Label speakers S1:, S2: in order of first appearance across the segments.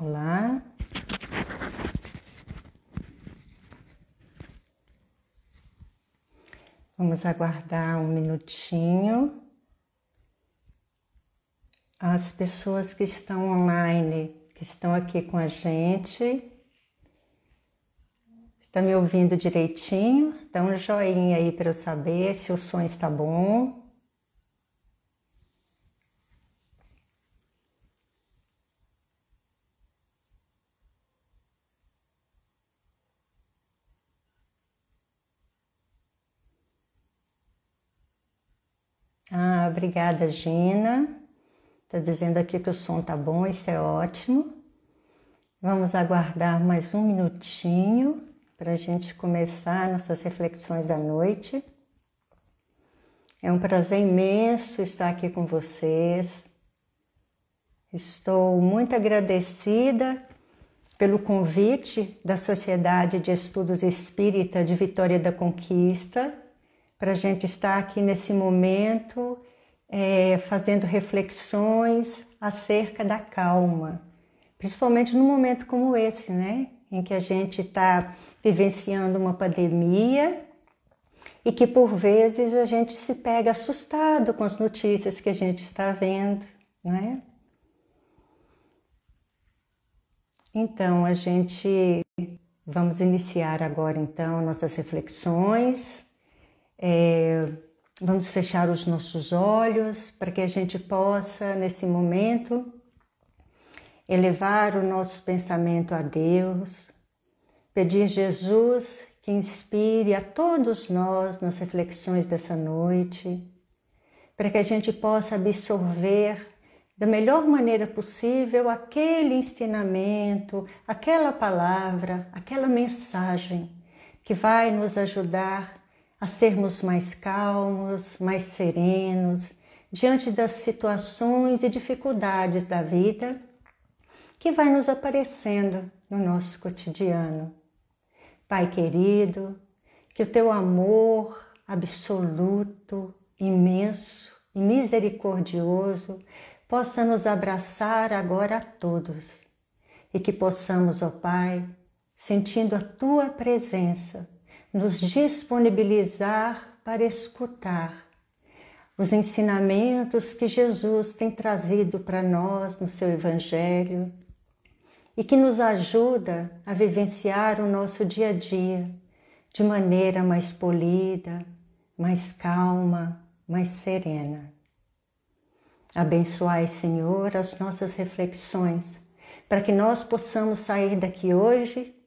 S1: Olá. Vamos aguardar um minutinho. As pessoas que estão online, que estão aqui com a gente, Está me ouvindo direitinho? Dá um joinha aí para eu saber se o som está bom. Ah, obrigada, Gina. Está dizendo aqui que o som tá bom, isso é ótimo. Vamos aguardar mais um minutinho para a gente começar nossas reflexões da noite. É um prazer imenso estar aqui com vocês. Estou muito agradecida pelo convite da Sociedade de Estudos Espírita de Vitória da Conquista para a gente estar aqui nesse momento é, fazendo reflexões acerca da calma, principalmente num momento como esse, né? Em que a gente está vivenciando uma pandemia e que por vezes a gente se pega assustado com as notícias que a gente está vendo, não é? Então a gente vamos iniciar agora então nossas reflexões. É, vamos fechar os nossos olhos para que a gente possa nesse momento elevar o nosso pensamento a Deus, Pedir Jesus que inspire a todos nós nas reflexões dessa noite, para que a gente possa absorver da melhor maneira possível aquele ensinamento, aquela palavra, aquela mensagem que vai nos ajudar a sermos mais calmos, mais serenos diante das situações e dificuldades da vida que vai nos aparecendo no nosso cotidiano. Pai querido, que o teu amor absoluto, imenso e misericordioso possa nos abraçar agora a todos e que possamos, ó Pai, sentindo a tua presença, nos disponibilizar para escutar os ensinamentos que Jesus tem trazido para nós no seu Evangelho e que nos ajuda a vivenciar o nosso dia a dia de maneira mais polida, mais calma, mais serena. Abençoai, Senhor, as nossas reflexões, para que nós possamos sair daqui hoje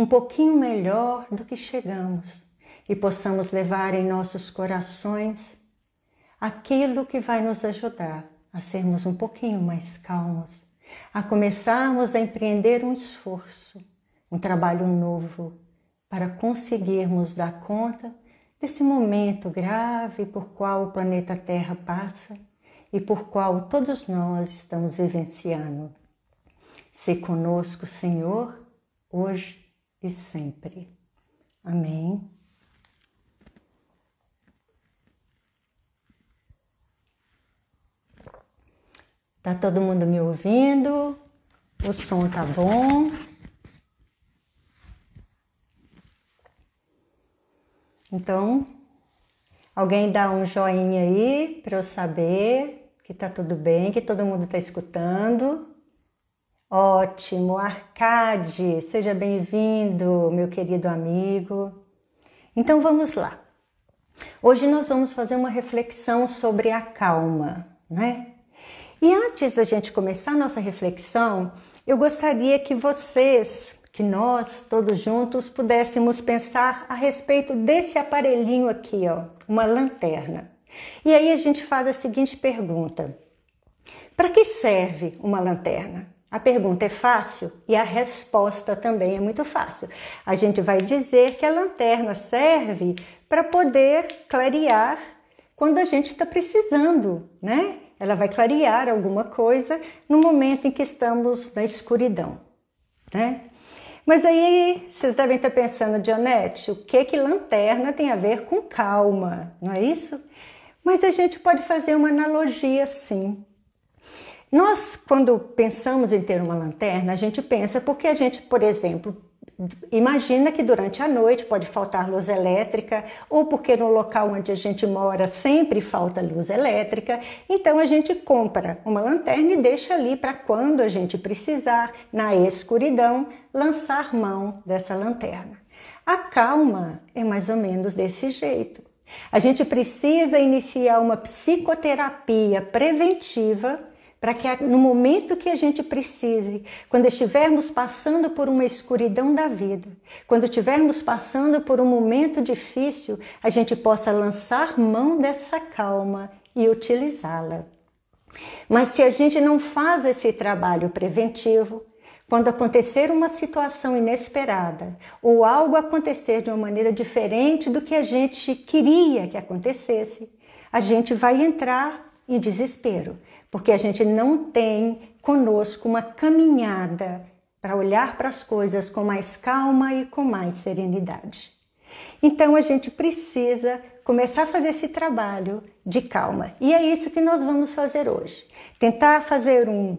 S1: um pouquinho melhor do que chegamos e possamos levar em nossos corações aquilo que vai nos ajudar a sermos um pouquinho mais calmos a começarmos a empreender um esforço, um trabalho novo, para conseguirmos dar conta desse momento grave por qual o planeta Terra passa e por qual todos nós estamos vivenciando. Se conosco, Senhor, hoje e sempre. Amém. Tá todo mundo me ouvindo? O som tá bom? Então, alguém dá um joinha aí para eu saber que tá tudo bem, que todo mundo tá escutando. Ótimo, Arcade, seja bem-vindo, meu querido amigo. Então vamos lá. Hoje nós vamos fazer uma reflexão sobre a calma, né? E antes da gente começar a nossa reflexão, eu gostaria que vocês, que nós todos juntos pudéssemos pensar a respeito desse aparelhinho aqui, ó, uma lanterna. E aí a gente faz a seguinte pergunta: Para que serve uma lanterna? A pergunta é fácil e a resposta também é muito fácil. A gente vai dizer que a lanterna serve para poder clarear quando a gente está precisando, né? ela vai clarear alguma coisa no momento em que estamos na escuridão, né? Mas aí vocês devem estar pensando, Dionete, o que que lanterna tem a ver com calma, não é isso? Mas a gente pode fazer uma analogia sim. Nós, quando pensamos em ter uma lanterna, a gente pensa porque a gente, por exemplo, imagina que durante a noite pode faltar luz elétrica, ou porque no local onde a gente mora sempre falta luz elétrica, então a gente compra uma lanterna e deixa ali para quando a gente precisar, na escuridão, lançar mão dessa lanterna. A calma é mais ou menos desse jeito. A gente precisa iniciar uma psicoterapia preventiva para que no momento que a gente precise, quando estivermos passando por uma escuridão da vida, quando estivermos passando por um momento difícil, a gente possa lançar mão dessa calma e utilizá-la. Mas se a gente não faz esse trabalho preventivo, quando acontecer uma situação inesperada ou algo acontecer de uma maneira diferente do que a gente queria que acontecesse, a gente vai entrar em desespero, porque a gente não tem conosco uma caminhada para olhar para as coisas com mais calma e com mais serenidade. Então a gente precisa começar a fazer esse trabalho de calma. E é isso que nós vamos fazer hoje. Tentar fazer um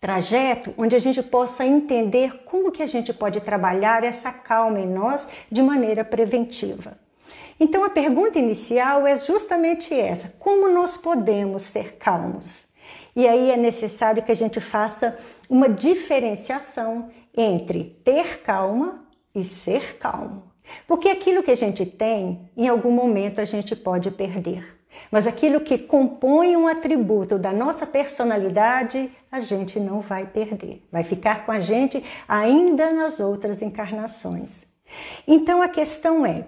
S1: trajeto onde a gente possa entender como que a gente pode trabalhar essa calma em nós de maneira preventiva. Então a pergunta inicial é justamente essa: como nós podemos ser calmos? E aí é necessário que a gente faça uma diferenciação entre ter calma e ser calmo. Porque aquilo que a gente tem, em algum momento a gente pode perder. Mas aquilo que compõe um atributo da nossa personalidade, a gente não vai perder. Vai ficar com a gente ainda nas outras encarnações. Então a questão é: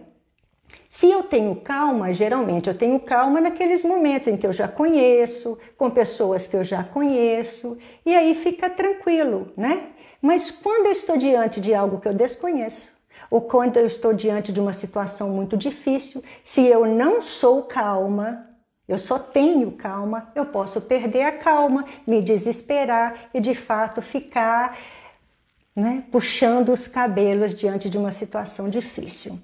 S1: se eu tenho calma, geralmente eu tenho calma naqueles momentos em que eu já conheço, com pessoas que eu já conheço, e aí fica tranquilo, né? Mas quando eu estou diante de algo que eu desconheço, ou quando eu estou diante de uma situação muito difícil, se eu não sou calma, eu só tenho calma, eu posso perder a calma, me desesperar e de fato ficar né, puxando os cabelos diante de uma situação difícil.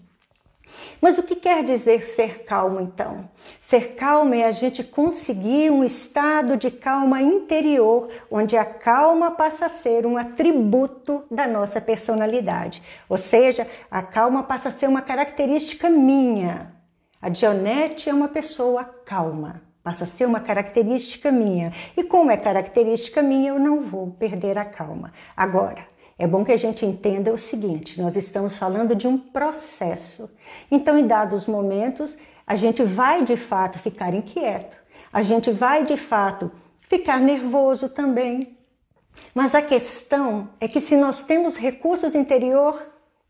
S1: Mas o que quer dizer ser calmo então? Ser calmo é a gente conseguir um estado de calma interior, onde a calma passa a ser um atributo da nossa personalidade. Ou seja, a calma passa a ser uma característica minha. A Dionete é uma pessoa calma, passa a ser uma característica minha. E como é característica minha, eu não vou perder a calma. Agora, é bom que a gente entenda o seguinte: nós estamos falando de um processo. Então, em dados momentos, a gente vai de fato ficar inquieto, a gente vai de fato ficar nervoso também. Mas a questão é que se nós temos recursos interior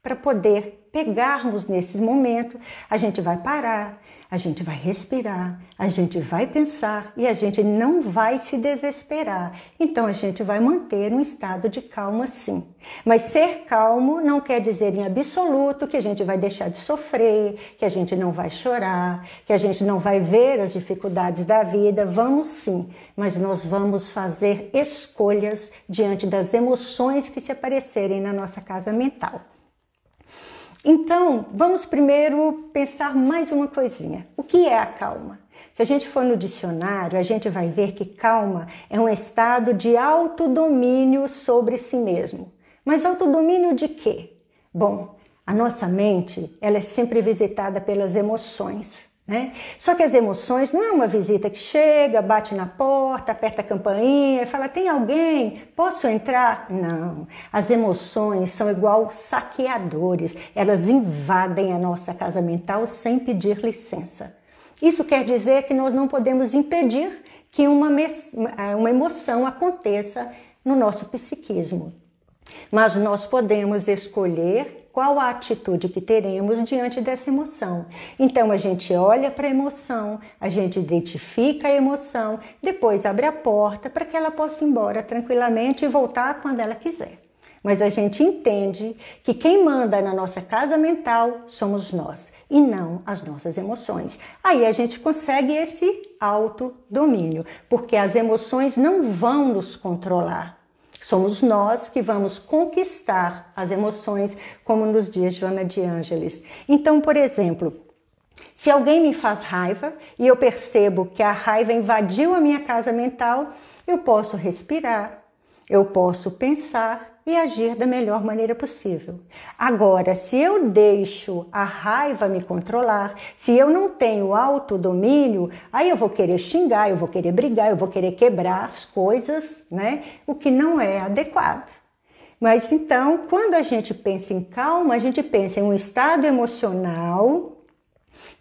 S1: para poder pegarmos nesses momentos, a gente vai parar, a gente vai respirar, a gente vai pensar e a gente não vai se desesperar. Então a gente vai manter um estado de calma sim. Mas ser calmo não quer dizer em absoluto que a gente vai deixar de sofrer, que a gente não vai chorar, que a gente não vai ver as dificuldades da vida. Vamos sim, mas nós vamos fazer escolhas diante das emoções que se aparecerem na nossa casa mental. Então, vamos primeiro pensar mais uma coisinha. O que é a calma? Se a gente for no dicionário, a gente vai ver que calma é um estado de autodomínio sobre si mesmo. Mas autodomínio de quê? Bom, a nossa mente, ela é sempre visitada pelas emoções. Né? Só que as emoções não é uma visita que chega, bate na porta, aperta a campainha e fala: tem alguém? Posso entrar? Não. As emoções são igual saqueadores, elas invadem a nossa casa mental sem pedir licença. Isso quer dizer que nós não podemos impedir que uma, uma emoção aconteça no nosso psiquismo. Mas nós podemos escolher qual a atitude que teremos diante dessa emoção. Então a gente olha para a emoção, a gente identifica a emoção, depois abre a porta para que ela possa ir embora tranquilamente e voltar quando ela quiser. Mas a gente entende que quem manda na nossa casa mental somos nós e não as nossas emoções. Aí a gente consegue esse autodomínio, porque as emoções não vão nos controlar. Somos nós que vamos conquistar as emoções, como nos diz Joana de Ângeles. Então, por exemplo, se alguém me faz raiva e eu percebo que a raiva invadiu a minha casa mental, eu posso respirar, eu posso pensar e agir da melhor maneira possível. Agora, se eu deixo a raiva me controlar, se eu não tenho autodomínio, aí eu vou querer xingar, eu vou querer brigar, eu vou querer quebrar as coisas, né? O que não é adequado. Mas então, quando a gente pensa em calma, a gente pensa em um estado emocional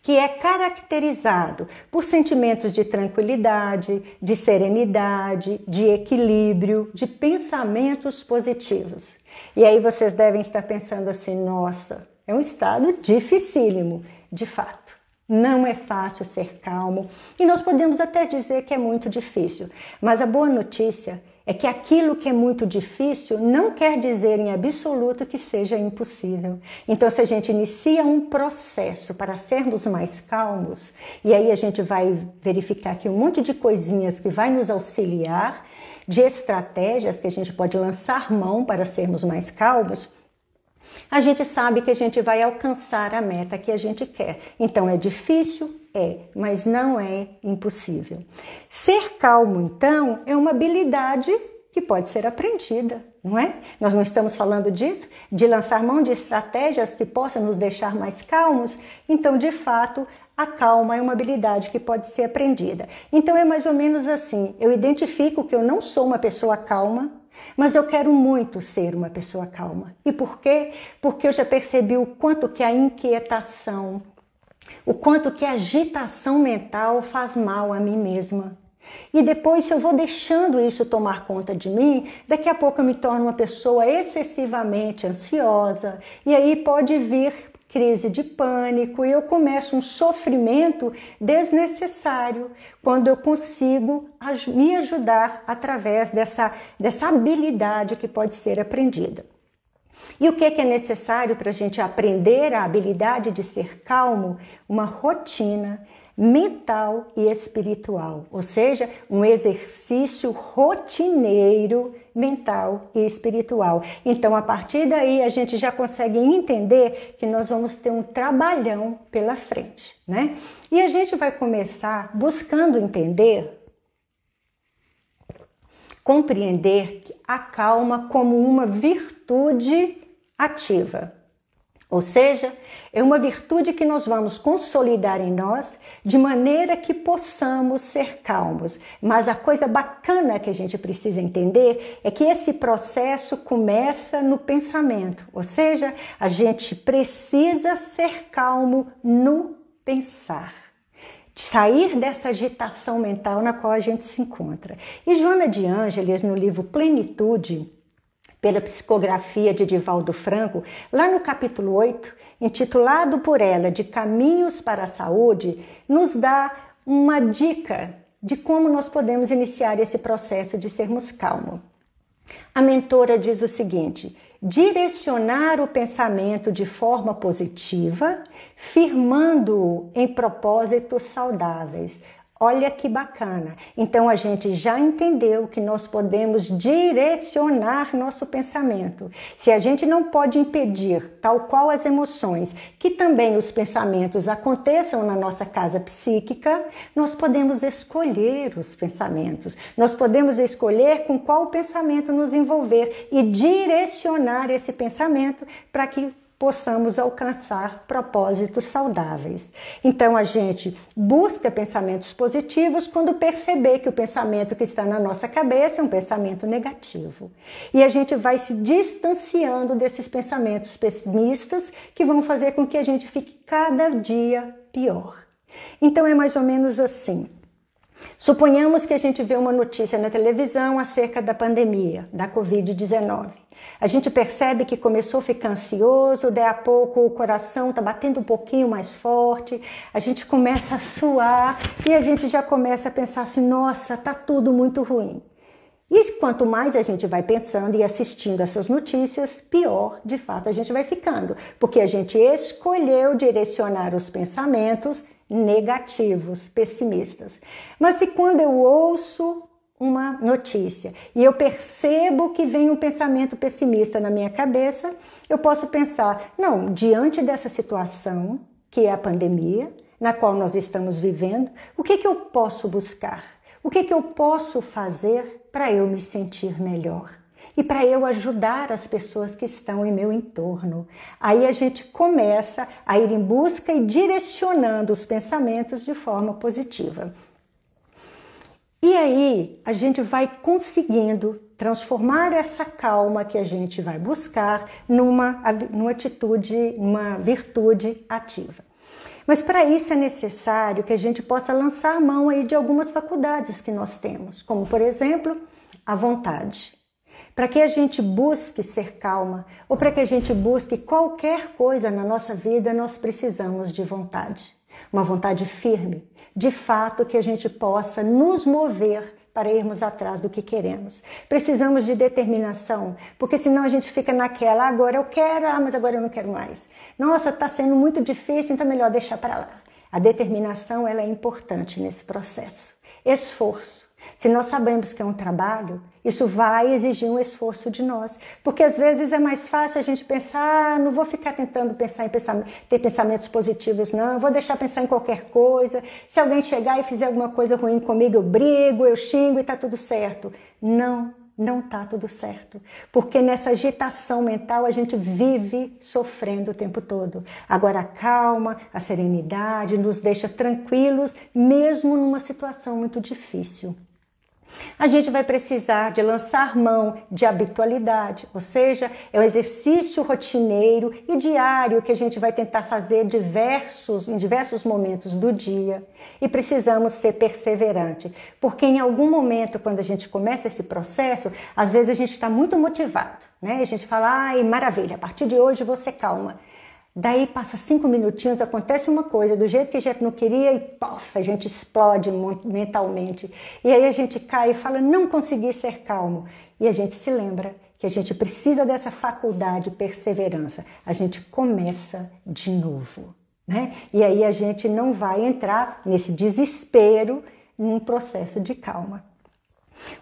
S1: que é caracterizado por sentimentos de tranquilidade, de serenidade, de equilíbrio, de pensamentos positivos. E aí vocês devem estar pensando assim: nossa, é um estado dificílimo, de fato. Não é fácil ser calmo e nós podemos até dizer que é muito difícil, mas a boa notícia é que aquilo que é muito difícil não quer dizer em absoluto que seja impossível. Então, se a gente inicia um processo para sermos mais calmos, e aí a gente vai verificar aqui um monte de coisinhas que vai nos auxiliar, de estratégias que a gente pode lançar mão para sermos mais calmos, a gente sabe que a gente vai alcançar a meta que a gente quer. Então é difícil, é, mas não é impossível. Ser calmo, então, é uma habilidade que pode ser aprendida, não é? Nós não estamos falando disso, de lançar mão de estratégias que possam nos deixar mais calmos. Então, de fato, a calma é uma habilidade que pode ser aprendida. Então, é mais ou menos assim: eu identifico que eu não sou uma pessoa calma, mas eu quero muito ser uma pessoa calma. E por quê? Porque eu já percebi o quanto que a inquietação, o quanto que a agitação mental faz mal a mim mesma. E depois, se eu vou deixando isso tomar conta de mim, daqui a pouco eu me torno uma pessoa excessivamente ansiosa, e aí pode vir crise de pânico e eu começo um sofrimento desnecessário quando eu consigo me ajudar através dessa, dessa habilidade que pode ser aprendida. E o que é necessário para a gente aprender a habilidade de ser calmo? Uma rotina mental e espiritual, ou seja, um exercício rotineiro mental e espiritual. Então, a partir daí, a gente já consegue entender que nós vamos ter um trabalhão pela frente, né? E a gente vai começar buscando entender, compreender a calma como uma virtude ativa. Ou seja, é uma virtude que nós vamos consolidar em nós de maneira que possamos ser calmos. Mas a coisa bacana que a gente precisa entender é que esse processo começa no pensamento. Ou seja, a gente precisa ser calmo no pensar. Sair dessa agitação mental na qual a gente se encontra. E Joana de Ângeles, no livro Plenitude, pela psicografia de Divaldo Franco, lá no capítulo 8, intitulado por ela de Caminhos para a Saúde, nos dá uma dica de como nós podemos iniciar esse processo de sermos calmos. A mentora diz o seguinte: direcionar o pensamento de forma positiva, firmando-o em propósitos saudáveis, Olha que bacana. Então a gente já entendeu que nós podemos direcionar nosso pensamento. Se a gente não pode impedir, tal qual as emoções, que também os pensamentos aconteçam na nossa casa psíquica, nós podemos escolher os pensamentos. Nós podemos escolher com qual pensamento nos envolver e direcionar esse pensamento para que possamos alcançar propósitos saudáveis. Então a gente busca pensamentos positivos quando perceber que o pensamento que está na nossa cabeça é um pensamento negativo. E a gente vai se distanciando desses pensamentos pessimistas que vão fazer com que a gente fique cada dia pior. Então é mais ou menos assim. Suponhamos que a gente vê uma notícia na televisão acerca da pandemia, da Covid-19. A gente percebe que começou a ficar ansioso, daí a pouco o coração está batendo um pouquinho mais forte, a gente começa a suar e a gente já começa a pensar assim: nossa, tá tudo muito ruim. E quanto mais a gente vai pensando e assistindo essas notícias, pior de fato a gente vai ficando, porque a gente escolheu direcionar os pensamentos negativos, pessimistas. Mas se quando eu ouço uma notícia e eu percebo que vem um pensamento pessimista na minha cabeça, eu posso pensar: não, diante dessa situação, que é a pandemia, na qual nós estamos vivendo, o que, que eu posso buscar? O que, que eu posso fazer para eu me sentir melhor? E para eu ajudar as pessoas que estão em meu entorno. Aí a gente começa a ir em busca e direcionando os pensamentos de forma positiva. E aí a gente vai conseguindo transformar essa calma que a gente vai buscar numa, numa atitude, numa virtude ativa. Mas para isso é necessário que a gente possa lançar mão aí de algumas faculdades que nós temos, como por exemplo, a vontade. Para que a gente busque ser calma ou para que a gente busque qualquer coisa na nossa vida, nós precisamos de vontade. Uma vontade firme, de fato que a gente possa nos mover para irmos atrás do que queremos. Precisamos de determinação, porque senão a gente fica naquela, agora eu quero, ah, mas agora eu não quero mais. Nossa, está sendo muito difícil, então é melhor deixar para lá. A determinação ela é importante nesse processo. Esforço. Se nós sabemos que é um trabalho, isso vai exigir um esforço de nós. Porque às vezes é mais fácil a gente pensar, ah, não vou ficar tentando pensar em ter pensamentos positivos, não, vou deixar pensar em qualquer coisa. Se alguém chegar e fizer alguma coisa ruim comigo, eu brigo, eu xingo e está tudo certo. Não, não está tudo certo. Porque nessa agitação mental a gente vive sofrendo o tempo todo. Agora a calma, a serenidade nos deixa tranquilos, mesmo numa situação muito difícil a gente vai precisar de lançar mão de habitualidade, ou seja, é o um exercício rotineiro e diário que a gente vai tentar fazer diversos, em diversos momentos do dia. E precisamos ser perseverante, porque em algum momento, quando a gente começa esse processo, às vezes a gente está muito motivado, né? A gente fala, ai, maravilha, a partir de hoje você calma. Daí passa cinco minutinhos, acontece uma coisa do jeito que a gente não queria e pof, a gente explode mentalmente. E aí a gente cai e fala, não consegui ser calmo. E a gente se lembra que a gente precisa dessa faculdade de perseverança. A gente começa de novo. Né? E aí a gente não vai entrar nesse desespero num processo de calma.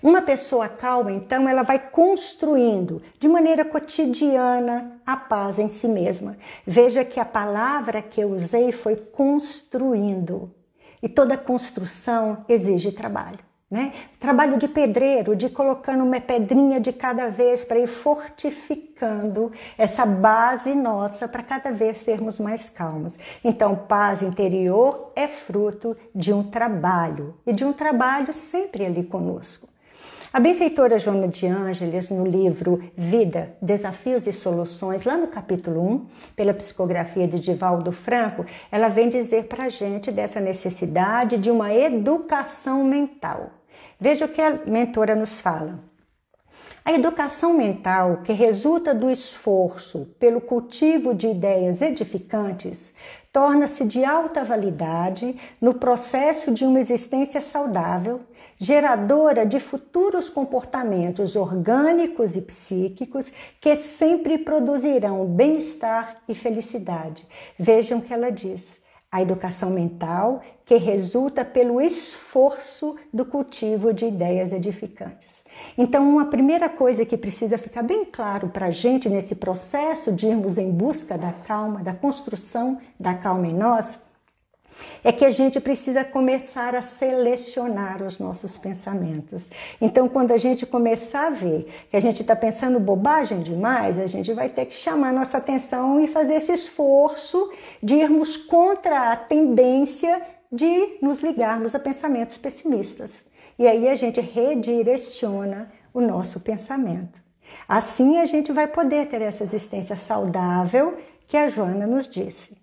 S1: Uma pessoa calma, então, ela vai construindo de maneira cotidiana a paz em si mesma. Veja que a palavra que eu usei foi construindo. E toda construção exige trabalho. Né? Trabalho de pedreiro, de colocando uma pedrinha de cada vez para ir fortificando essa base nossa para cada vez sermos mais calmos. Então, paz interior é fruto de um trabalho e de um trabalho sempre ali conosco. A benfeitora Joana de Ângeles, no livro Vida, Desafios e Soluções, lá no capítulo 1, pela psicografia de Divaldo Franco, ela vem dizer para a gente dessa necessidade de uma educação mental. Veja o que a mentora nos fala. A educação mental, que resulta do esforço pelo cultivo de ideias edificantes, torna-se de alta validade no processo de uma existência saudável, geradora de futuros comportamentos orgânicos e psíquicos que sempre produzirão bem-estar e felicidade. Vejam o que ela diz a educação mental que resulta pelo esforço do cultivo de ideias edificantes. Então, uma primeira coisa que precisa ficar bem claro para a gente nesse processo de irmos em busca da calma, da construção da calma em nós, é que a gente precisa começar a selecionar os nossos pensamentos. Então, quando a gente começar a ver que a gente está pensando bobagem demais, a gente vai ter que chamar nossa atenção e fazer esse esforço de irmos contra a tendência de nos ligarmos a pensamentos pessimistas. E aí a gente redireciona o nosso pensamento. Assim a gente vai poder ter essa existência saudável que a Joana nos disse.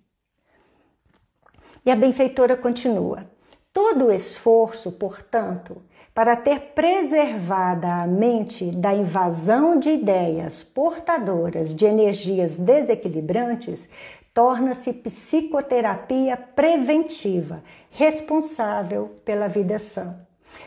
S1: E a benfeitora continua: todo o esforço, portanto, para ter preservada a mente da invasão de ideias portadoras de energias desequilibrantes torna-se psicoterapia preventiva, responsável pela vida sã.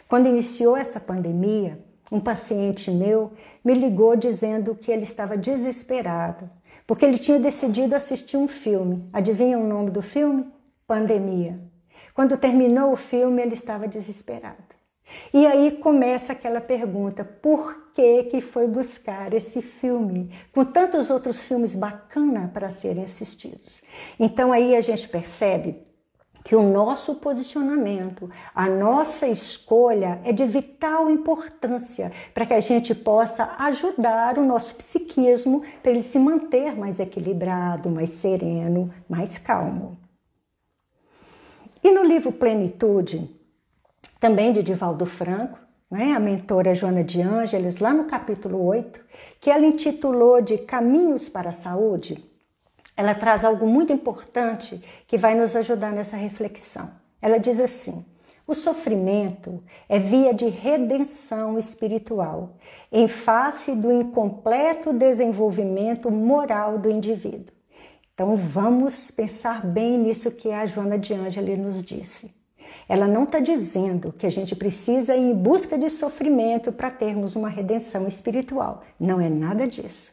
S1: Quando iniciou essa pandemia, um paciente meu me ligou dizendo que ele estava desesperado, porque ele tinha decidido assistir um filme. Adivinha o nome do filme? Pandemia. Quando terminou o filme, ele estava desesperado. E aí começa aquela pergunta: por que que foi buscar esse filme com tantos outros filmes bacana para serem assistidos? Então aí a gente percebe que o nosso posicionamento, a nossa escolha é de vital importância para que a gente possa ajudar o nosso psiquismo para ele se manter mais equilibrado, mais sereno, mais calmo. E no livro Plenitude, também de Divaldo Franco, né, a mentora Joana de Ângeles, lá no capítulo 8, que ela intitulou de Caminhos para a Saúde, ela traz algo muito importante que vai nos ajudar nessa reflexão. Ela diz assim: o sofrimento é via de redenção espiritual, em face do incompleto desenvolvimento moral do indivíduo. Então vamos pensar bem nisso que a Joana de Ângeles nos disse. Ela não está dizendo que a gente precisa ir em busca de sofrimento para termos uma redenção espiritual. Não é nada disso.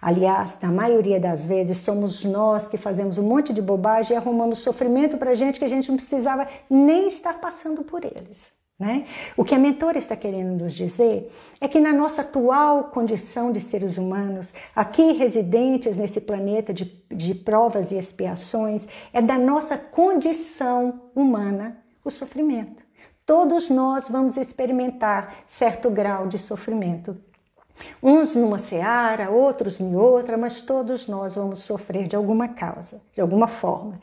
S1: Aliás, na maioria das vezes, somos nós que fazemos um monte de bobagem e arrumamos sofrimento para gente que a gente não precisava nem estar passando por eles. Né? O que a mentora está querendo nos dizer é que na nossa atual condição de seres humanos, aqui residentes nesse planeta de, de provas e expiações, é da nossa condição humana o sofrimento. Todos nós vamos experimentar certo grau de sofrimento. Uns numa seara, outros em outra, mas todos nós vamos sofrer de alguma causa, de alguma forma.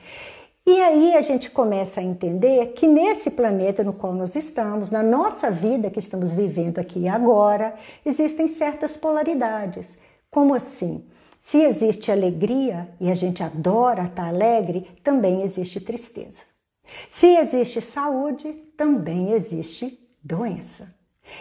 S1: E aí a gente começa a entender que nesse planeta no qual nós estamos, na nossa vida que estamos vivendo aqui e agora, existem certas polaridades. Como assim? Se existe alegria e a gente adora estar alegre, também existe tristeza. Se existe saúde, também existe doença.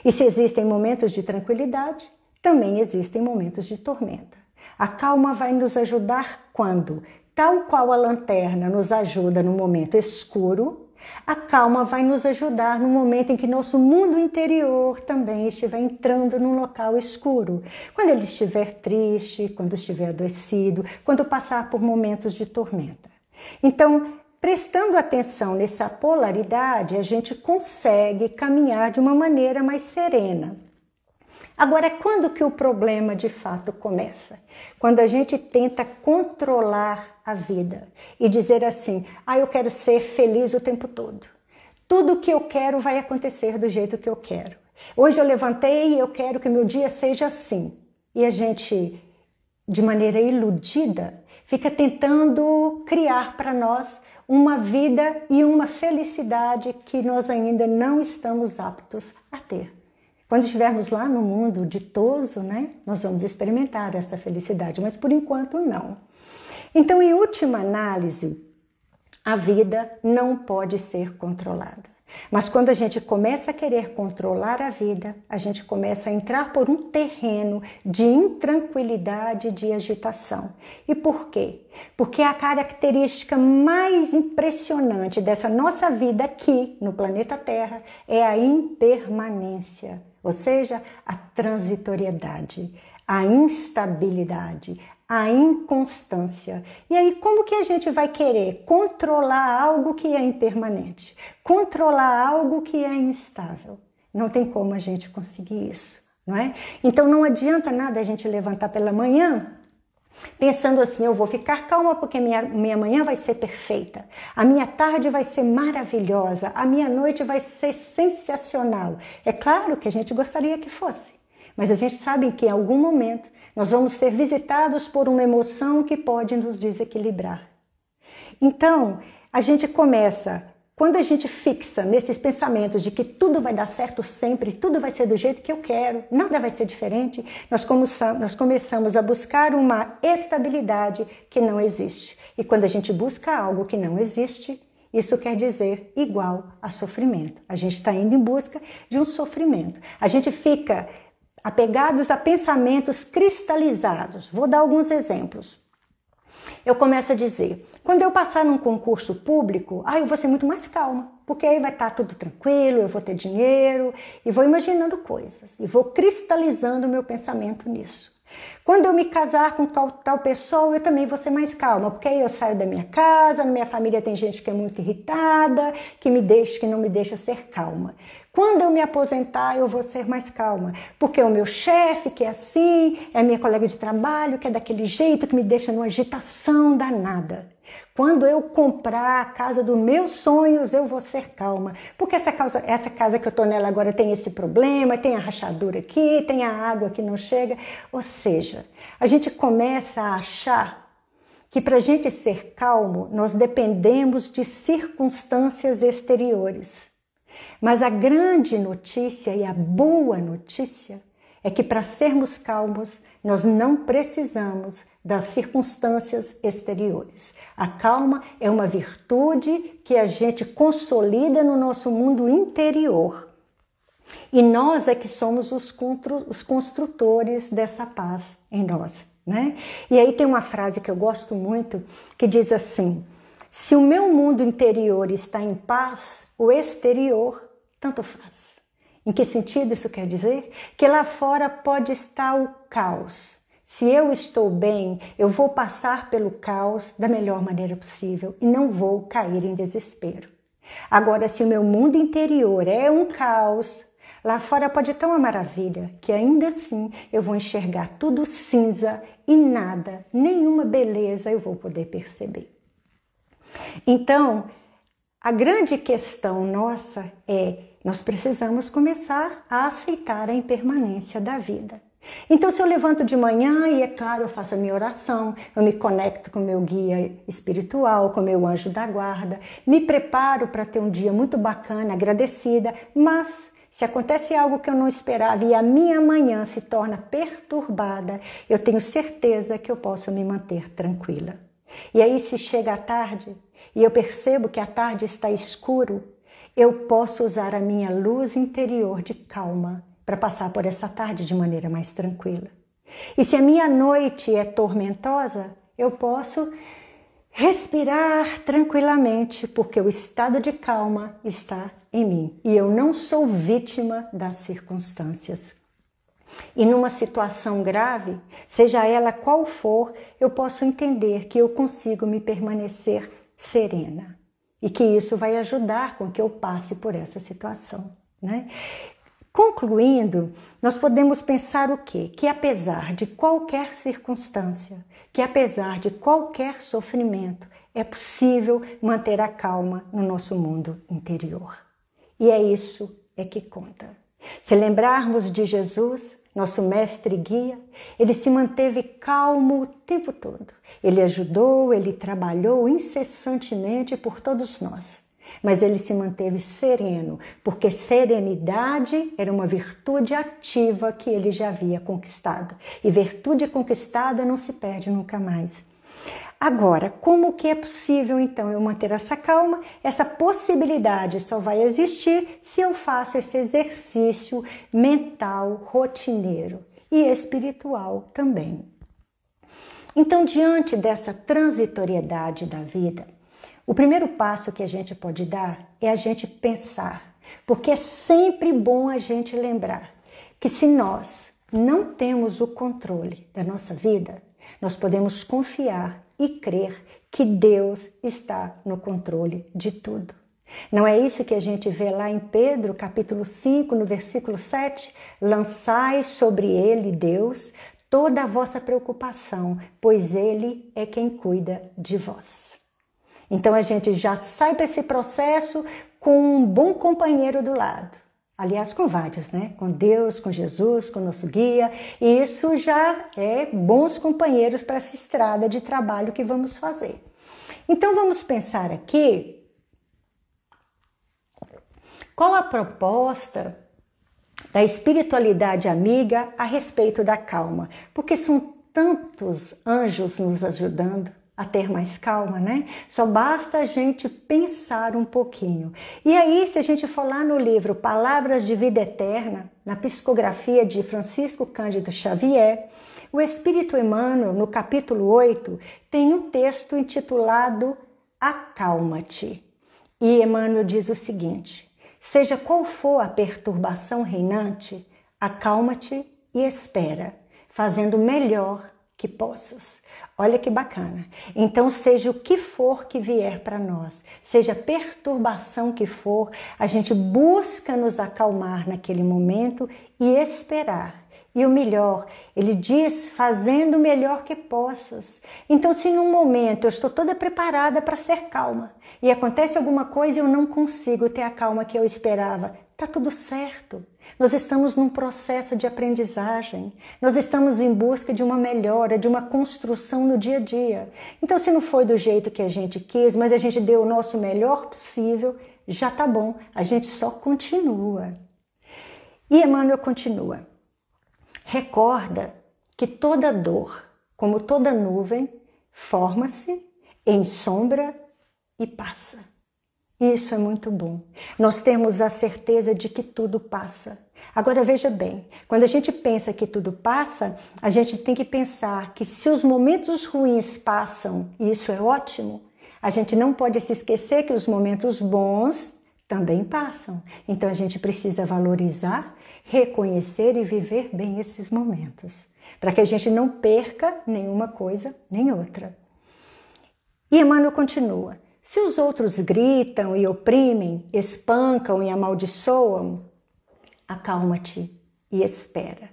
S1: E se existem momentos de tranquilidade, também existem momentos de tormenta. A calma vai nos ajudar quando, tal qual a lanterna nos ajuda no momento escuro, a calma vai nos ajudar no momento em que nosso mundo interior também estiver entrando num local escuro. Quando ele estiver triste, quando estiver adoecido, quando passar por momentos de tormenta. Então, Prestando atenção nessa polaridade, a gente consegue caminhar de uma maneira mais serena. Agora, quando que o problema de fato começa? Quando a gente tenta controlar a vida e dizer assim: ah, eu quero ser feliz o tempo todo. Tudo que eu quero vai acontecer do jeito que eu quero. Hoje eu levantei e eu quero que meu dia seja assim. E a gente, de maneira iludida, fica tentando criar para nós uma vida e uma felicidade que nós ainda não estamos aptos a ter. Quando estivermos lá no mundo ditoso, né, nós vamos experimentar essa felicidade, mas por enquanto não. Então, em última análise, a vida não pode ser controlada. Mas quando a gente começa a querer controlar a vida, a gente começa a entrar por um terreno de intranquilidade, de agitação. E por quê? Porque a característica mais impressionante dessa nossa vida aqui no planeta Terra é a impermanência, ou seja, a transitoriedade, a instabilidade, a inconstância. E aí, como que a gente vai querer controlar algo que é impermanente? Controlar algo que é instável? Não tem como a gente conseguir isso, não é? Então não adianta nada a gente levantar pela manhã pensando assim, eu vou ficar calma porque minha, minha manhã vai ser perfeita, a minha tarde vai ser maravilhosa, a minha noite vai ser sensacional. É claro que a gente gostaria que fosse, mas a gente sabe que em algum momento nós vamos ser visitados por uma emoção que pode nos desequilibrar. Então, a gente começa, quando a gente fixa nesses pensamentos de que tudo vai dar certo sempre, tudo vai ser do jeito que eu quero, nada vai ser diferente, nós, começamos a buscar uma estabilidade que não existe. E quando a gente busca algo que não existe, isso quer dizer igual a sofrimento. A gente está indo em busca de um sofrimento. A gente fica apegados a pensamentos cristalizados. Vou dar alguns exemplos. Eu começo a dizer: quando eu passar num concurso público, ah, eu vou ser muito mais calma, porque aí vai estar tá tudo tranquilo, eu vou ter dinheiro, e vou imaginando coisas, e vou cristalizando o meu pensamento nisso. Quando eu me casar com tal, tal pessoa, eu também vou ser mais calma, porque aí eu saio da minha casa, na minha família tem gente que é muito irritada, que me deixa, que não me deixa ser calma. Quando eu me aposentar, eu vou ser mais calma, porque o meu chefe, que é assim, é minha colega de trabalho, que é daquele jeito, que me deixa numa agitação danada. Quando eu comprar a casa dos meus sonhos, eu vou ser calma. Porque essa, causa, essa casa que eu estou nela agora tem esse problema, tem a rachadura aqui, tem a água que não chega. Ou seja, a gente começa a achar que para a gente ser calmo, nós dependemos de circunstâncias exteriores. Mas a grande notícia e a boa notícia é que para sermos calmos, nós não precisamos das circunstâncias exteriores. A calma é uma virtude que a gente consolida no nosso mundo interior. E nós é que somos os construtores dessa paz em nós, né? E aí tem uma frase que eu gosto muito que diz assim: se o meu mundo interior está em paz, o exterior tanto faz. Em que sentido isso quer dizer? Que lá fora pode estar o caos. Se eu estou bem, eu vou passar pelo caos da melhor maneira possível e não vou cair em desespero. Agora, se o meu mundo interior é um caos, lá fora pode estar uma maravilha, que ainda assim eu vou enxergar tudo cinza e nada, nenhuma beleza eu vou poder perceber. Então, a grande questão nossa é nós precisamos começar a aceitar a impermanência da vida. Então, se eu levanto de manhã e, é claro, eu faço a minha oração, eu me conecto com meu guia espiritual, com meu anjo da guarda, me preparo para ter um dia muito bacana, agradecida, mas se acontece algo que eu não esperava e a minha manhã se torna perturbada, eu tenho certeza que eu posso me manter tranquila. E aí, se chega a tarde e eu percebo que a tarde está escuro, eu posso usar a minha luz interior de calma para passar por essa tarde de maneira mais tranquila. E se a minha noite é tormentosa, eu posso respirar tranquilamente, porque o estado de calma está em mim e eu não sou vítima das circunstâncias. E numa situação grave, seja ela qual for, eu posso entender que eu consigo me permanecer serena e que isso vai ajudar com que eu passe por essa situação. Né? Concluindo, nós podemos pensar o quê? Que apesar de qualquer circunstância, que apesar de qualquer sofrimento, é possível manter a calma no nosso mundo interior. E é isso é que conta. Se lembrarmos de Jesus, nosso mestre e guia, ele se manteve calmo o tempo todo. Ele ajudou, ele trabalhou incessantemente por todos nós. Mas ele se manteve sereno, porque serenidade era uma virtude ativa que ele já havia conquistado. E virtude conquistada não se perde nunca mais. Agora, como que é possível então eu manter essa calma? Essa possibilidade só vai existir se eu faço esse exercício mental, rotineiro e espiritual também. Então, diante dessa transitoriedade da vida, o primeiro passo que a gente pode dar é a gente pensar, porque é sempre bom a gente lembrar que se nós não temos o controle da nossa vida, nós podemos confiar e crer que Deus está no controle de tudo. Não é isso que a gente vê lá em Pedro, capítulo 5, no versículo 7? Lançai sobre ele, Deus, toda a vossa preocupação, pois ele é quem cuida de vós. Então a gente já sai para esse processo com um bom companheiro do lado. Aliás, com vários, né? Com Deus, com Jesus, com nosso guia. E isso já é bons companheiros para essa estrada de trabalho que vamos fazer. Então vamos pensar aqui qual a proposta da espiritualidade amiga a respeito da calma, porque são tantos anjos nos ajudando a ter mais calma, né? Só basta a gente pensar um pouquinho. E aí, se a gente for lá no livro Palavras de Vida Eterna, na psicografia de Francisco Cândido Xavier, o Espírito Emmanuel, no capítulo 8, tem um texto intitulado Acalma-te. E Emmanuel diz o seguinte: Seja qual for a perturbação reinante, acalma-te e espera, fazendo melhor que possas. Olha que bacana. Então, seja o que for que vier para nós, seja perturbação que for, a gente busca nos acalmar naquele momento e esperar. E o melhor, ele diz fazendo o melhor que possas. Então, se num momento eu estou toda preparada para ser calma e acontece alguma coisa e eu não consigo ter a calma que eu esperava, tá tudo certo. Nós estamos num processo de aprendizagem, nós estamos em busca de uma melhora, de uma construção no dia a dia. Então, se não foi do jeito que a gente quis, mas a gente deu o nosso melhor possível, já tá bom, a gente só continua. E Emmanuel continua. Recorda que toda dor, como toda nuvem, forma-se em sombra e passa. Isso é muito bom. Nós temos a certeza de que tudo passa. Agora veja bem, quando a gente pensa que tudo passa, a gente tem que pensar que se os momentos ruins passam, e isso é ótimo, a gente não pode se esquecer que os momentos bons também passam. Então a gente precisa valorizar reconhecer e viver bem esses momentos, para que a gente não perca nenhuma coisa nem outra. E Emmanuel continua: se os outros gritam e oprimem, espancam e amaldiçoam, acalma-te e espera.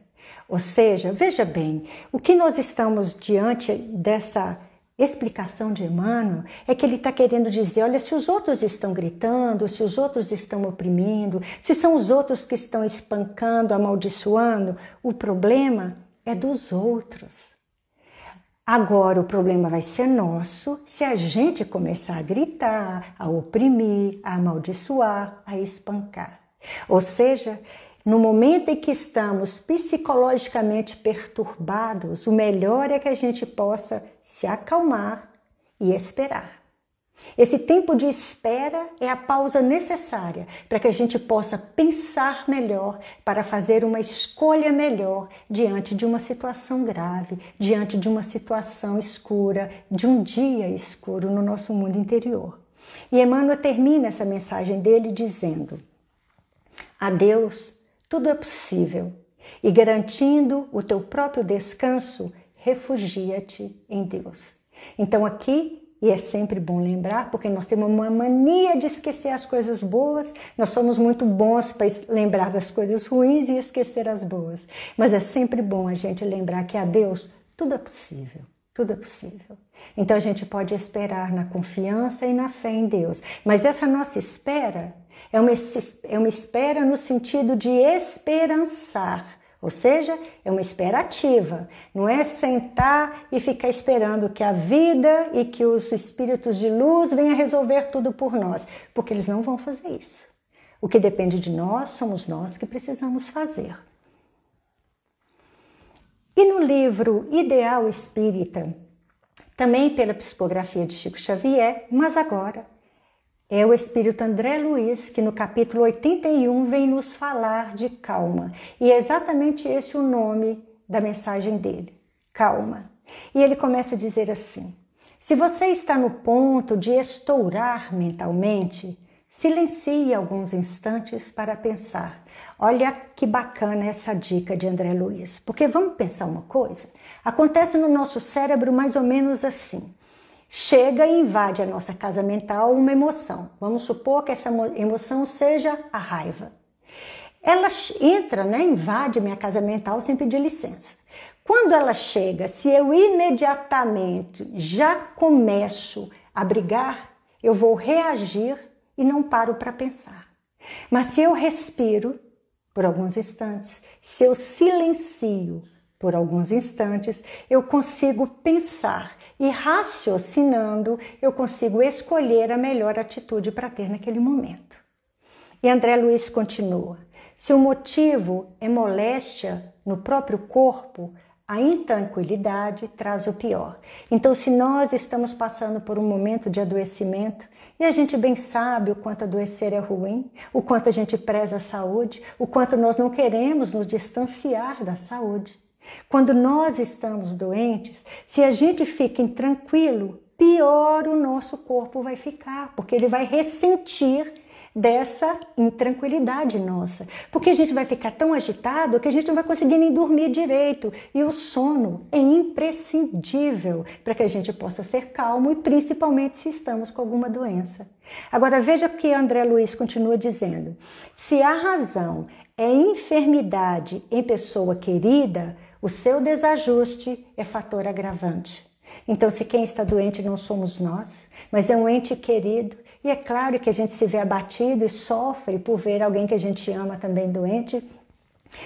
S1: Ou seja, veja bem, o que nós estamos diante dessa explicação de Emmanuel é que ele está querendo dizer: olha, se os outros estão gritando, se os outros estão oprimindo, se são os outros que estão espancando, amaldiçoando, o problema é dos outros. Agora o problema vai ser nosso se a gente começar a gritar, a oprimir, a amaldiçoar, a espancar. Ou seja, no momento em que estamos psicologicamente perturbados, o melhor é que a gente possa se acalmar e esperar. Esse tempo de espera é a pausa necessária para que a gente possa pensar melhor, para fazer uma escolha melhor diante de uma situação grave, diante de uma situação escura, de um dia escuro no nosso mundo interior. E Emmanuel termina essa mensagem dele dizendo: A Deus tudo é possível. E garantindo o teu próprio descanso, refugia-te em Deus. Então aqui, e é sempre bom lembrar, porque nós temos uma mania de esquecer as coisas boas, nós somos muito bons para lembrar das coisas ruins e esquecer as boas. Mas é sempre bom a gente lembrar que a Deus tudo é possível. Tudo é possível. Então a gente pode esperar na confiança e na fé em Deus. Mas essa nossa espera é uma, é uma espera no sentido de esperançar, ou seja, é uma espera ativa, não é sentar e ficar esperando que a vida e que os espíritos de luz venham resolver tudo por nós, porque eles não vão fazer isso. O que depende de nós somos nós que precisamos fazer. E no livro Ideal Espírita, também pela psicografia de Chico Xavier, mas agora é o Espírito André Luiz que no capítulo 81 vem nos falar de calma. E é exatamente esse o nome da mensagem dele: calma. E ele começa a dizer assim: se você está no ponto de estourar mentalmente, silencie alguns instantes para pensar. Olha que bacana essa dica de André Luiz, porque vamos pensar uma coisa? Acontece no nosso cérebro mais ou menos assim chega e invade a nossa casa mental uma emoção. Vamos supor que essa emoção seja a raiva. Ela entra, né, invade minha casa mental sem pedir licença. Quando ela chega, se eu imediatamente já começo a brigar, eu vou reagir e não paro para pensar. Mas se eu respiro por alguns instantes, se eu silencio por alguns instantes, eu consigo pensar e raciocinando, eu consigo escolher a melhor atitude para ter naquele momento. E André Luiz continua: se o motivo é moléstia no próprio corpo, a intranquilidade traz o pior. Então, se nós estamos passando por um momento de adoecimento, e a gente bem sabe o quanto adoecer é ruim, o quanto a gente preza a saúde, o quanto nós não queremos nos distanciar da saúde. Quando nós estamos doentes, se a gente fica intranquilo, pior o nosso corpo vai ficar, porque ele vai ressentir dessa intranquilidade nossa. Porque a gente vai ficar tão agitado que a gente não vai conseguir nem dormir direito. E o sono é imprescindível para que a gente possa ser calmo e principalmente se estamos com alguma doença. Agora veja o que André Luiz continua dizendo. Se a razão é enfermidade em pessoa querida, o seu desajuste é fator agravante. Então, se quem está doente não somos nós, mas é um ente querido, e é claro que a gente se vê abatido e sofre por ver alguém que a gente ama também doente.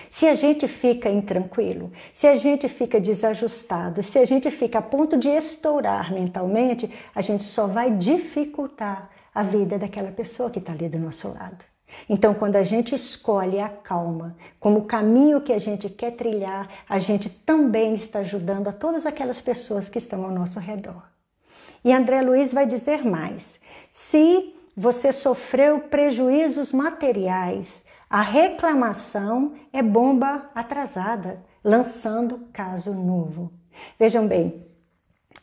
S1: Se a gente fica intranquilo, se a gente fica desajustado, se a gente fica a ponto de estourar mentalmente, a gente só vai dificultar a vida daquela pessoa que está ali do nosso lado. Então, quando a gente escolhe a calma como o caminho que a gente quer trilhar, a gente também está ajudando a todas aquelas pessoas que estão ao nosso redor. E André Luiz vai dizer mais: se você sofreu prejuízos materiais, a reclamação é bomba atrasada, lançando caso novo. Vejam bem,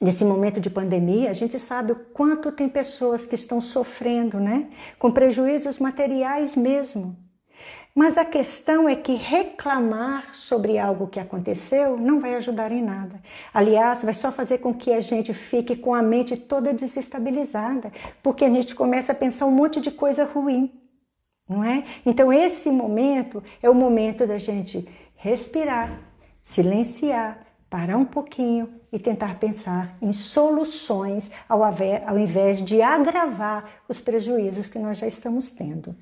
S1: nesse momento de pandemia, a gente sabe o quanto tem pessoas que estão sofrendo, né? Com prejuízos materiais mesmo. Mas a questão é que reclamar sobre algo que aconteceu não vai ajudar em nada. Aliás, vai só fazer com que a gente fique com a mente toda desestabilizada, porque a gente começa a pensar um monte de coisa ruim, não é? Então, esse momento é o momento da gente respirar, silenciar, parar um pouquinho e tentar pensar em soluções ao invés de agravar os prejuízos que nós já estamos tendo.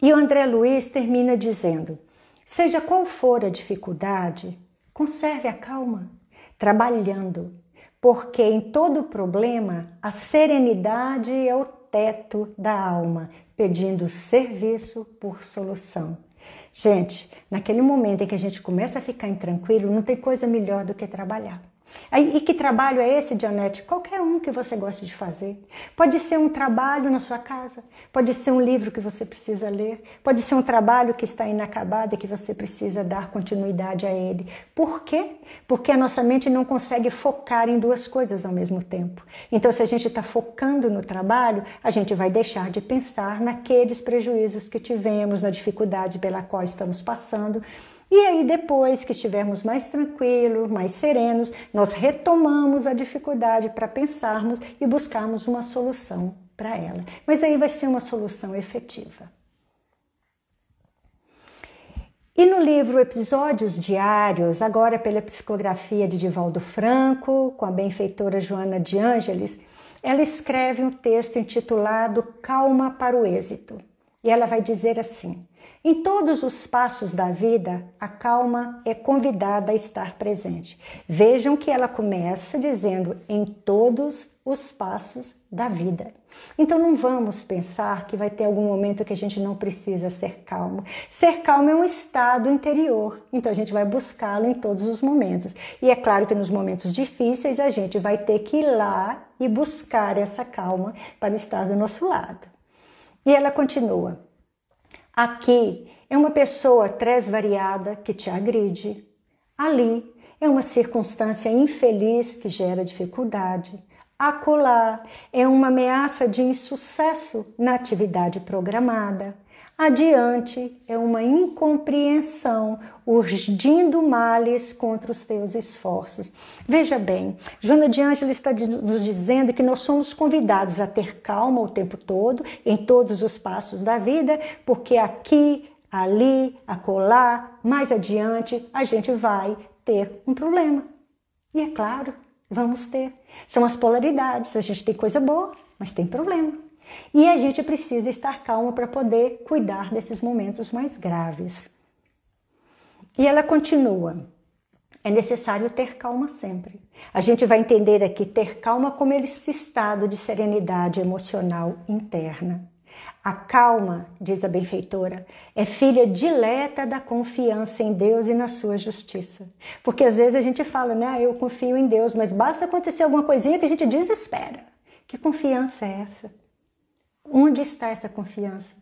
S1: E o André Luiz termina dizendo: seja qual for a dificuldade, conserve a calma, trabalhando, porque em todo problema a serenidade é o teto da alma, pedindo serviço por solução. Gente, naquele momento em que a gente começa a ficar intranquilo, não tem coisa melhor do que trabalhar. E que trabalho é esse, Janete? Qualquer um que você goste de fazer. Pode ser um trabalho na sua casa, pode ser um livro que você precisa ler, pode ser um trabalho que está inacabado e que você precisa dar continuidade a ele. Por quê? Porque a nossa mente não consegue focar em duas coisas ao mesmo tempo. Então, se a gente está focando no trabalho, a gente vai deixar de pensar naqueles prejuízos que tivemos, na dificuldade pela qual estamos passando e aí, depois que estivermos mais tranquilos, mais serenos, nós retomamos a dificuldade para pensarmos e buscarmos uma solução para ela. Mas aí vai ser uma solução efetiva. E no livro Episódios Diários, agora pela psicografia de Divaldo Franco, com a benfeitora Joana de Ângeles, ela escreve um texto intitulado Calma para o Êxito. E ela vai dizer assim: em todos os passos da vida, a calma é convidada a estar presente. Vejam que ela começa dizendo em todos os passos da vida. Então não vamos pensar que vai ter algum momento que a gente não precisa ser calmo. Ser calmo é um estado interior, então a gente vai buscá-lo em todos os momentos. E é claro que nos momentos difíceis a gente vai ter que ir lá e buscar essa calma para estar do nosso lado. E ela continua: Aqui é uma pessoa tresvariada que te agride. Ali é uma circunstância infeliz que gera dificuldade. Acolá é uma ameaça de insucesso na atividade programada. Adiante é uma incompreensão, urgindo males contra os teus esforços. Veja bem, Joana de Ângela está nos dizendo que nós somos convidados a ter calma o tempo todo, em todos os passos da vida, porque aqui, ali, acolá, mais adiante, a gente vai ter um problema. E é claro, vamos ter. São as polaridades. A gente tem coisa boa, mas tem problema. E a gente precisa estar calmo para poder cuidar desses momentos mais graves. E ela continua. É necessário ter calma sempre. A gente vai entender aqui ter calma como esse estado de serenidade emocional interna. A calma, diz a benfeitora, é filha dileta da confiança em Deus e na sua justiça. Porque às vezes a gente fala, né, ah, eu confio em Deus, mas basta acontecer alguma coisinha que a gente desespera. Que confiança é essa? Onde está essa confiança?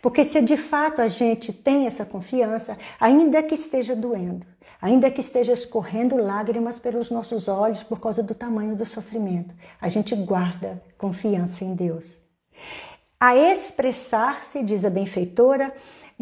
S1: Porque se de fato a gente tem essa confiança, ainda que esteja doendo, ainda que esteja escorrendo lágrimas pelos nossos olhos por causa do tamanho do sofrimento, a gente guarda confiança em Deus. a expressar-se, diz a benfeitora,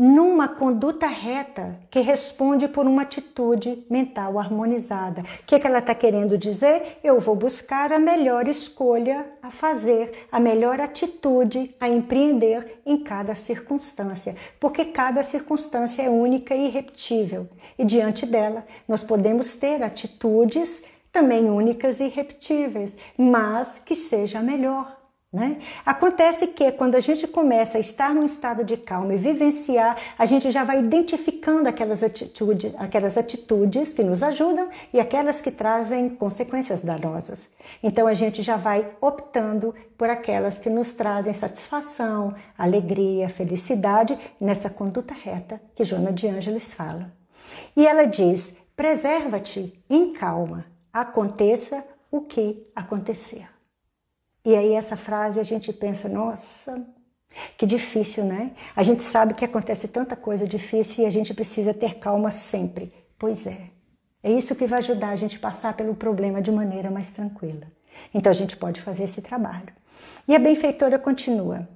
S1: numa conduta reta que responde por uma atitude mental harmonizada. O que, que ela está querendo dizer? Eu vou buscar a melhor escolha a fazer, a melhor atitude a empreender em cada circunstância, porque cada circunstância é única e irrepetível. E diante dela, nós podemos ter atitudes também únicas e irrepetíveis, mas que seja melhor né? Acontece que quando a gente começa a estar num estado de calma e vivenciar, a gente já vai identificando aquelas atitudes, aquelas atitudes que nos ajudam e aquelas que trazem consequências danosas. Então a gente já vai optando por aquelas que nos trazem satisfação, alegria, felicidade nessa conduta reta que Joana de Ângeles fala. E ela diz: preserva-te em calma, aconteça o que acontecer. E aí essa frase a gente pensa, nossa, que difícil, né? A gente sabe que acontece tanta coisa difícil e a gente precisa ter calma sempre. Pois é. É isso que vai ajudar a gente passar pelo problema de maneira mais tranquila. Então a gente pode fazer esse trabalho. E a benfeitora continua: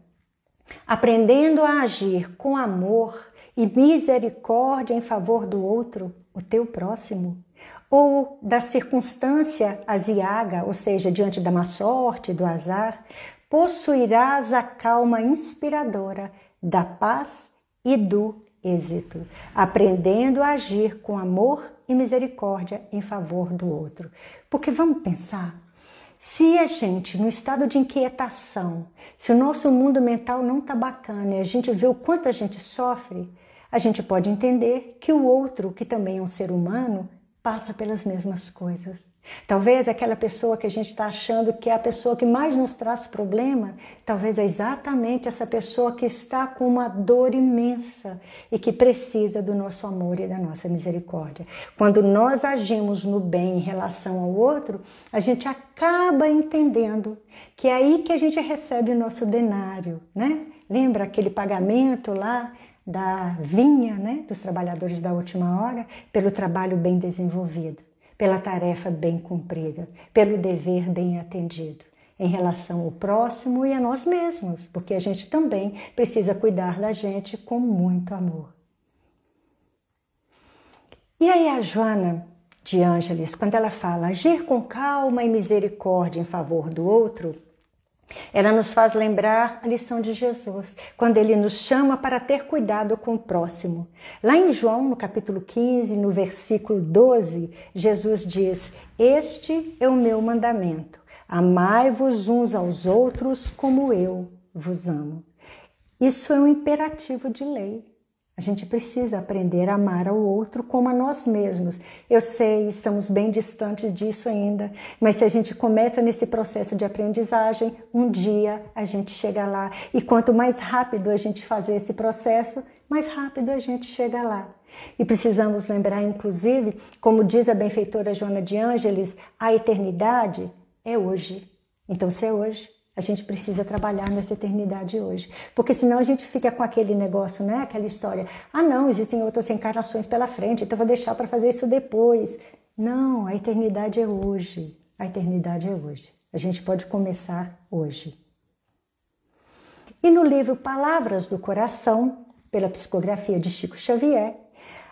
S1: aprendendo a agir com amor e misericórdia em favor do outro, o teu próximo, ou da circunstância aziaga, ou seja, diante da má sorte, do azar, possuirás a calma inspiradora da paz e do êxito, aprendendo a agir com amor e misericórdia em favor do outro. Porque vamos pensar, se a gente, no estado de inquietação, se o nosso mundo mental não está bacana e a gente vê o quanto a gente sofre, a gente pode entender que o outro, que também é um ser humano, passa pelas mesmas coisas. Talvez aquela pessoa que a gente está achando que é a pessoa que mais nos traz problema, talvez é exatamente essa pessoa que está com uma dor imensa e que precisa do nosso amor e da nossa misericórdia. Quando nós agimos no bem em relação ao outro, a gente acaba entendendo que é aí que a gente recebe o nosso denário, né? Lembra aquele pagamento lá da vinha, né, dos trabalhadores da última hora, pelo trabalho bem desenvolvido, pela tarefa bem cumprida, pelo dever bem atendido em relação ao próximo e a nós mesmos, porque a gente também precisa cuidar da gente com muito amor. E aí a Joana de Ângeles, quando ela fala agir com calma e misericórdia em favor do outro, ela nos faz lembrar a lição de Jesus, quando ele nos chama para ter cuidado com o próximo. Lá em João, no capítulo 15, no versículo 12, Jesus diz: Este é o meu mandamento: amai-vos uns aos outros como eu vos amo. Isso é um imperativo de lei. A gente precisa aprender a amar ao outro como a nós mesmos. Eu sei, estamos bem distantes disso ainda, mas se a gente começa nesse processo de aprendizagem, um dia a gente chega lá. E quanto mais rápido a gente fazer esse processo, mais rápido a gente chega lá. E precisamos lembrar, inclusive, como diz a benfeitora Joana de Ângeles, a eternidade é hoje. Então, se é hoje, a gente precisa trabalhar nessa eternidade hoje. Porque senão a gente fica com aquele negócio, né? Aquela história. Ah, não, existem outras encarnações pela frente, então vou deixar para fazer isso depois. Não, a eternidade é hoje. A eternidade é hoje. A gente pode começar hoje. E no livro Palavras do Coração, pela psicografia de Chico Xavier,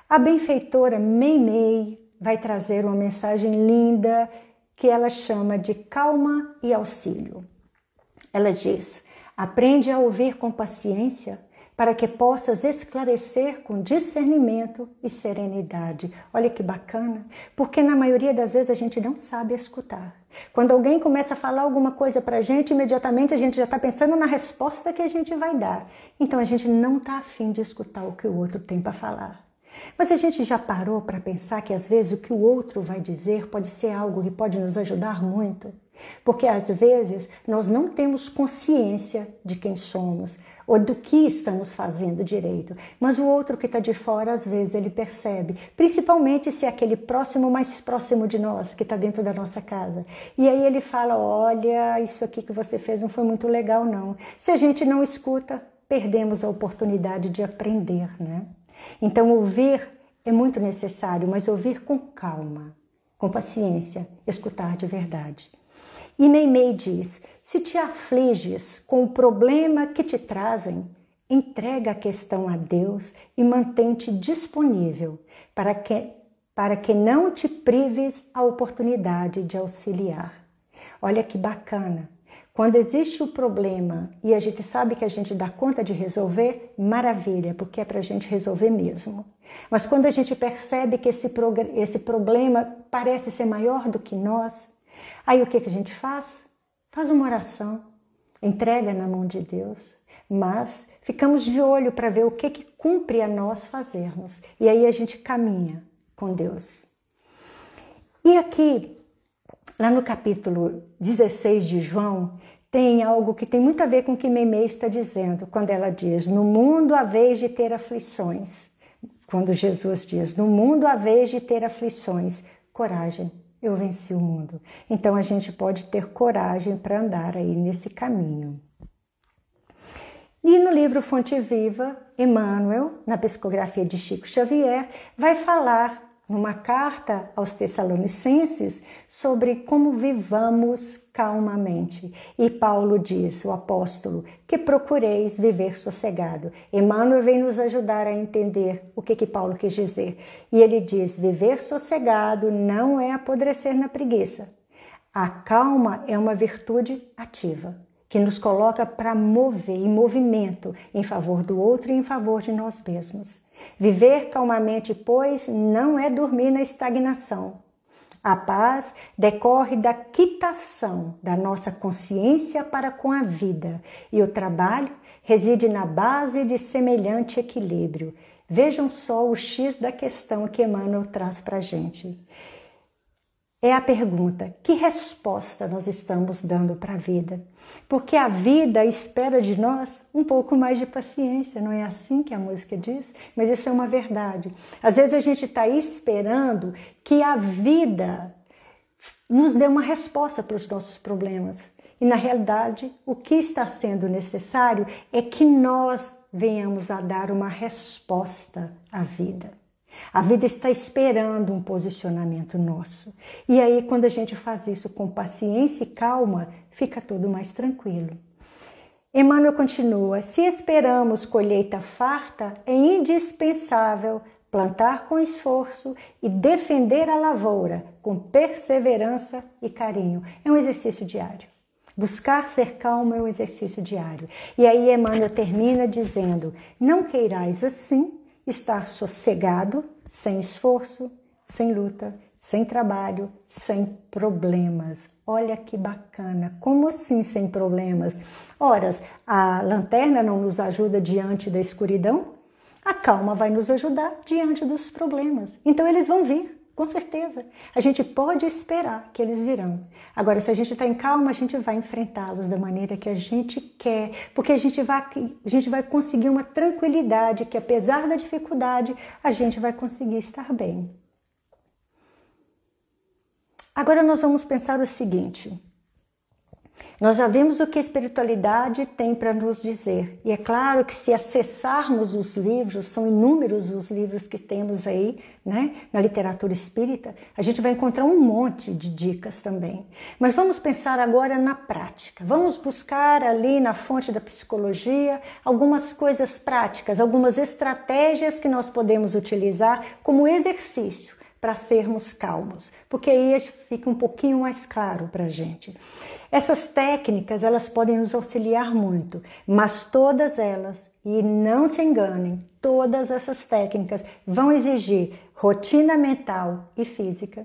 S1: a benfeitora Meimei vai trazer uma mensagem linda que ela chama de calma e auxílio. Ela diz: aprende a ouvir com paciência para que possas esclarecer com discernimento e serenidade. Olha que bacana, porque na maioria das vezes a gente não sabe escutar. Quando alguém começa a falar alguma coisa para a gente, imediatamente a gente já está pensando na resposta que a gente vai dar. Então a gente não está afim de escutar o que o outro tem para falar. Mas a gente já parou para pensar que às vezes o que o outro vai dizer pode ser algo que pode nos ajudar muito? Porque às vezes nós não temos consciência de quem somos ou do que estamos fazendo direito, mas o outro que está de fora, às vezes, ele percebe, principalmente se é aquele próximo mais próximo de nós, que está dentro da nossa casa. E aí ele fala: Olha, isso aqui que você fez não foi muito legal, não. Se a gente não escuta, perdemos a oportunidade de aprender, né? Então, ouvir é muito necessário, mas ouvir com calma, com paciência, escutar de verdade. E Meimei diz: se te afliges com o problema que te trazem, entrega a questão a Deus e mantém-te disponível para que, para que não te prives a oportunidade de auxiliar. Olha que bacana! Quando existe o problema e a gente sabe que a gente dá conta de resolver, maravilha, porque é para a gente resolver mesmo. Mas quando a gente percebe que esse, esse problema parece ser maior do que nós, aí o que, que a gente faz? Faz uma oração, entrega na mão de Deus, mas ficamos de olho para ver o que, que cumpre a nós fazermos. E aí a gente caminha com Deus. E aqui, lá no capítulo 16 de João, tem algo que tem muito a ver com o que Meimei está dizendo, quando ela diz: No mundo há vez de ter aflições. Quando Jesus diz: No mundo há vez de ter aflições, coragem, eu venci o mundo. Então a gente pode ter coragem para andar aí nesse caminho. E no livro Fonte Viva, Emmanuel, na psicografia de Chico Xavier, vai falar numa carta aos Tessalonicenses sobre como vivamos calmamente. E Paulo diz, o apóstolo, que procureis viver sossegado. Emmanuel vem nos ajudar a entender o que, que Paulo quis dizer. E ele diz: viver sossegado não é apodrecer na preguiça. A calma é uma virtude ativa que nos coloca para mover em movimento em favor do outro e em favor de nós mesmos. Viver calmamente, pois, não é dormir na estagnação. A paz decorre da quitação da nossa consciência para com a vida, e o trabalho reside na base de semelhante equilíbrio. Vejam só o X da questão que Emmanuel traz para a gente é a pergunta: que resposta nós estamos dando para a vida? Porque a vida espera de nós um pouco mais de paciência, não é assim que a música diz? Mas isso é uma verdade. Às vezes a gente está esperando que a vida nos dê uma resposta para os nossos problemas. E na realidade, o que está sendo necessário é que nós venhamos a dar uma resposta à vida. A vida está esperando um posicionamento nosso. E aí, quando a gente faz isso com paciência e calma, fica tudo mais tranquilo. Emmanuel continua: se esperamos colheita farta, é indispensável plantar com esforço e defender a lavoura com perseverança e carinho. É um exercício diário. Buscar ser calmo é um exercício diário. E aí Emmanuel termina dizendo: Não queirais assim estar sossegado, sem esforço, sem luta, sem trabalho, sem problemas. Olha que bacana! Como assim sem problemas? Ora, a lanterna não nos ajuda diante da escuridão? A calma vai nos ajudar diante dos problemas. Então eles vão vir. Com certeza. A gente pode esperar que eles virão. Agora, se a gente está em calma, a gente vai enfrentá-los da maneira que a gente quer, porque a gente, vai, a gente vai conseguir uma tranquilidade que, apesar da dificuldade, a gente vai conseguir estar bem. Agora nós vamos pensar o seguinte: nós já vimos o que a espiritualidade tem para nos dizer. E é claro que se acessarmos os livros, são inúmeros os livros que temos aí, né, na literatura espírita, a gente vai encontrar um monte de dicas também. Mas vamos pensar agora na prática. Vamos buscar ali na fonte da psicologia algumas coisas práticas, algumas estratégias que nós podemos utilizar como exercício para sermos calmos, porque aí fica um pouquinho mais claro para a gente. Essas técnicas elas podem nos auxiliar muito, mas todas elas, e não se enganem, todas essas técnicas vão exigir rotina mental e física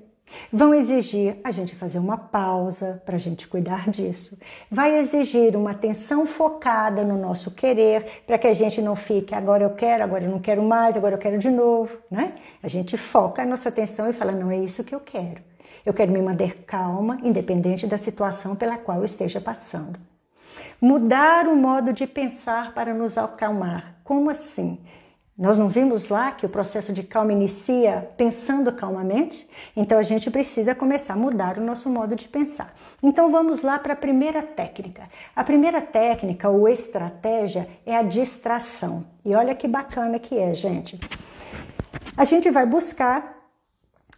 S1: Vão exigir a gente fazer uma pausa para a gente cuidar disso. Vai exigir uma atenção focada no nosso querer, para que a gente não fique agora eu quero, agora eu não quero mais, agora eu quero de novo, né? A gente foca a nossa atenção e fala: não é isso que eu quero. Eu quero me manter calma, independente da situação pela qual eu esteja passando. Mudar o modo de pensar para nos acalmar. Como assim? Nós não vimos lá que o processo de calma inicia pensando calmamente? Então a gente precisa começar a mudar o nosso modo de pensar. Então vamos lá para a primeira técnica. A primeira técnica ou estratégia é a distração. E olha que bacana que é, gente. A gente vai buscar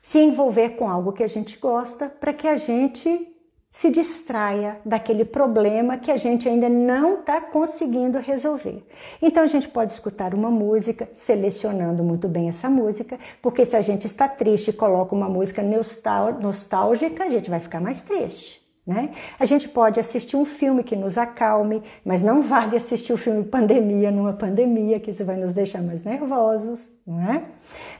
S1: se envolver com algo que a gente gosta para que a gente se distraia daquele problema que a gente ainda não está conseguindo resolver. Então a gente pode escutar uma música, selecionando muito bem essa música, porque se a gente está triste e coloca uma música nostálgica, a gente vai ficar mais triste. Né? A gente pode assistir um filme que nos acalme, mas não vale assistir o filme Pandemia numa pandemia, que isso vai nos deixar mais nervosos, não é?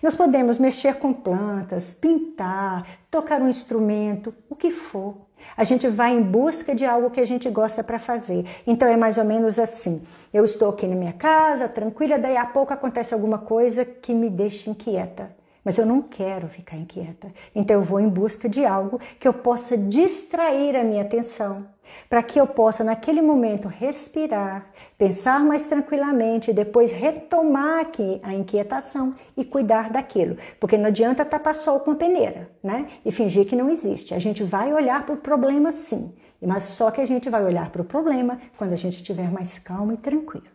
S1: Nós podemos mexer com plantas, pintar, tocar um instrumento, o que for. A gente vai em busca de algo que a gente gosta para fazer. Então é mais ou menos assim. Eu estou aqui na minha casa, tranquila, daí a pouco acontece alguma coisa que me deixa inquieta mas eu não quero ficar inquieta. Então eu vou em busca de algo que eu possa distrair a minha atenção, para que eu possa naquele momento respirar, pensar mais tranquilamente e depois retomar aqui a inquietação e cuidar daquilo, porque não adianta tapar sol com peneira, né? E fingir que não existe. A gente vai olhar para o problema sim, mas só que a gente vai olhar para o problema quando a gente estiver mais calmo e tranquilo.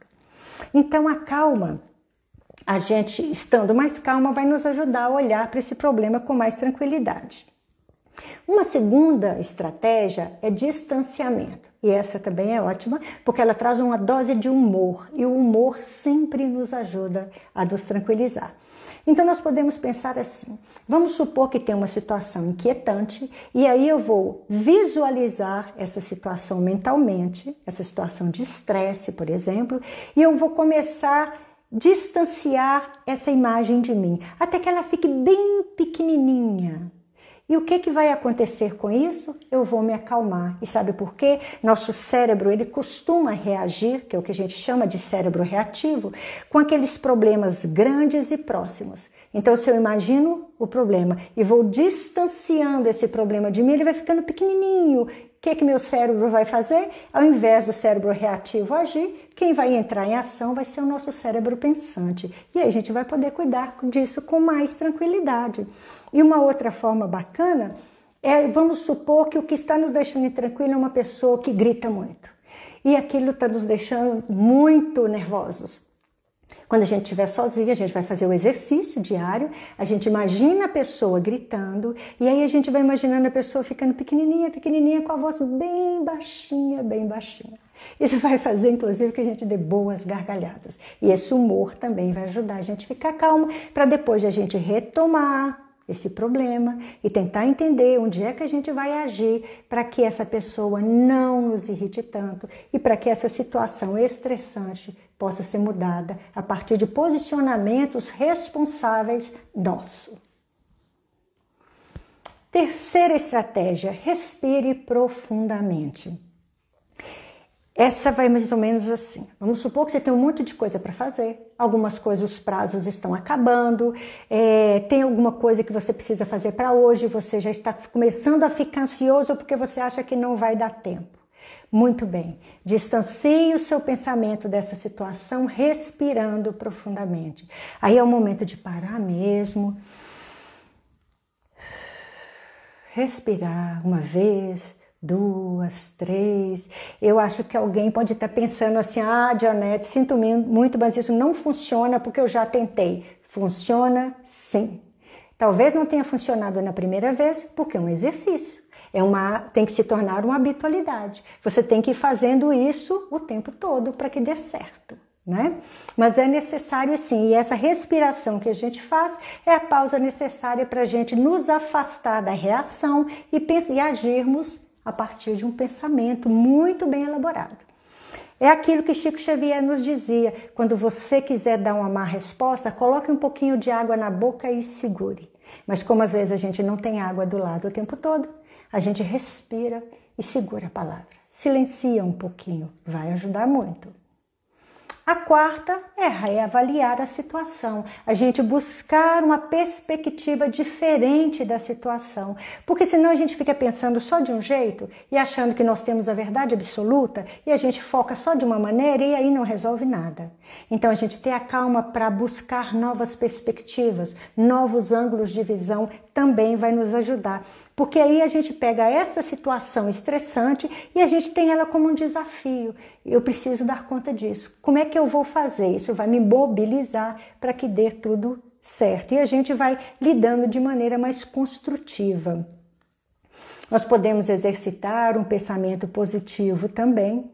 S1: Então a calma a gente, estando mais calma, vai nos ajudar a olhar para esse problema com mais tranquilidade. Uma segunda estratégia é distanciamento. E essa também é ótima, porque ela traz uma dose de humor, e o humor sempre nos ajuda a nos tranquilizar. Então nós podemos pensar assim: vamos supor que tem uma situação inquietante, e aí eu vou visualizar essa situação mentalmente, essa situação de estresse, por exemplo, e eu vou começar distanciar essa imagem de mim, até que ela fique bem pequenininha. E o que, que vai acontecer com isso? Eu vou me acalmar. E sabe por quê? Nosso cérebro ele costuma reagir, que é o que a gente chama de cérebro reativo, com aqueles problemas grandes e próximos. Então, se eu imagino o problema e vou distanciando esse problema de mim, ele vai ficando pequenininho. O que, que meu cérebro vai fazer? Ao invés do cérebro reativo agir, quem vai entrar em ação vai ser o nosso cérebro pensante. E aí a gente vai poder cuidar disso com mais tranquilidade. E uma outra forma bacana é, vamos supor que o que está nos deixando intranquilo é uma pessoa que grita muito. E aquilo está nos deixando muito nervosos. Quando a gente estiver sozinha, a gente vai fazer o exercício diário, a gente imagina a pessoa gritando, e aí a gente vai imaginando a pessoa ficando pequenininha, pequenininha, com a voz bem baixinha, bem baixinha. Isso vai fazer, inclusive, que a gente dê boas gargalhadas. E esse humor também vai ajudar a gente ficar calmo, para depois a gente retomar esse problema e tentar entender onde é que a gente vai agir para que essa pessoa não nos irrite tanto e para que essa situação estressante possa ser mudada a partir de posicionamentos responsáveis nossos. Terceira estratégia: respire profundamente. Essa vai mais ou menos assim. Vamos supor que você tem um monte de coisa para fazer, algumas coisas os prazos estão acabando, é, tem alguma coisa que você precisa fazer para hoje, você já está começando a ficar ansioso porque você acha que não vai dar tempo. Muito bem, distancie o seu pensamento dessa situação respirando profundamente. Aí é o momento de parar mesmo, respirar uma vez duas, três. Eu acho que alguém pode estar pensando assim: ah, Janete, sinto muito, mas isso não funciona porque eu já tentei. Funciona sim. Talvez não tenha funcionado na primeira vez porque é um exercício. É uma, tem que se tornar uma habitualidade. Você tem que ir fazendo isso o tempo todo para que dê certo. Né? Mas é necessário sim, e essa respiração que a gente faz é a pausa necessária para a gente nos afastar da reação e, e agirmos a partir de um pensamento muito bem elaborado. É aquilo que Chico Xavier nos dizia: quando você quiser dar uma má resposta, coloque um pouquinho de água na boca e segure. Mas como às vezes a gente não tem água do lado o tempo todo, a gente respira e segura a palavra. Silencia um pouquinho, vai ajudar muito. A quarta é reavaliar a situação, a gente buscar uma perspectiva diferente da situação, porque senão a gente fica pensando só de um jeito e achando que nós temos a verdade absoluta e a gente foca só de uma maneira e aí não resolve nada. Então a gente ter a calma para buscar novas perspectivas, novos ângulos de visão também vai nos ajudar, porque aí a gente pega essa situação estressante e a gente tem ela como um desafio. Eu preciso dar conta disso. Como é que eu vou fazer? Isso vai me mobilizar para que dê tudo certo. E a gente vai lidando de maneira mais construtiva. Nós podemos exercitar um pensamento positivo também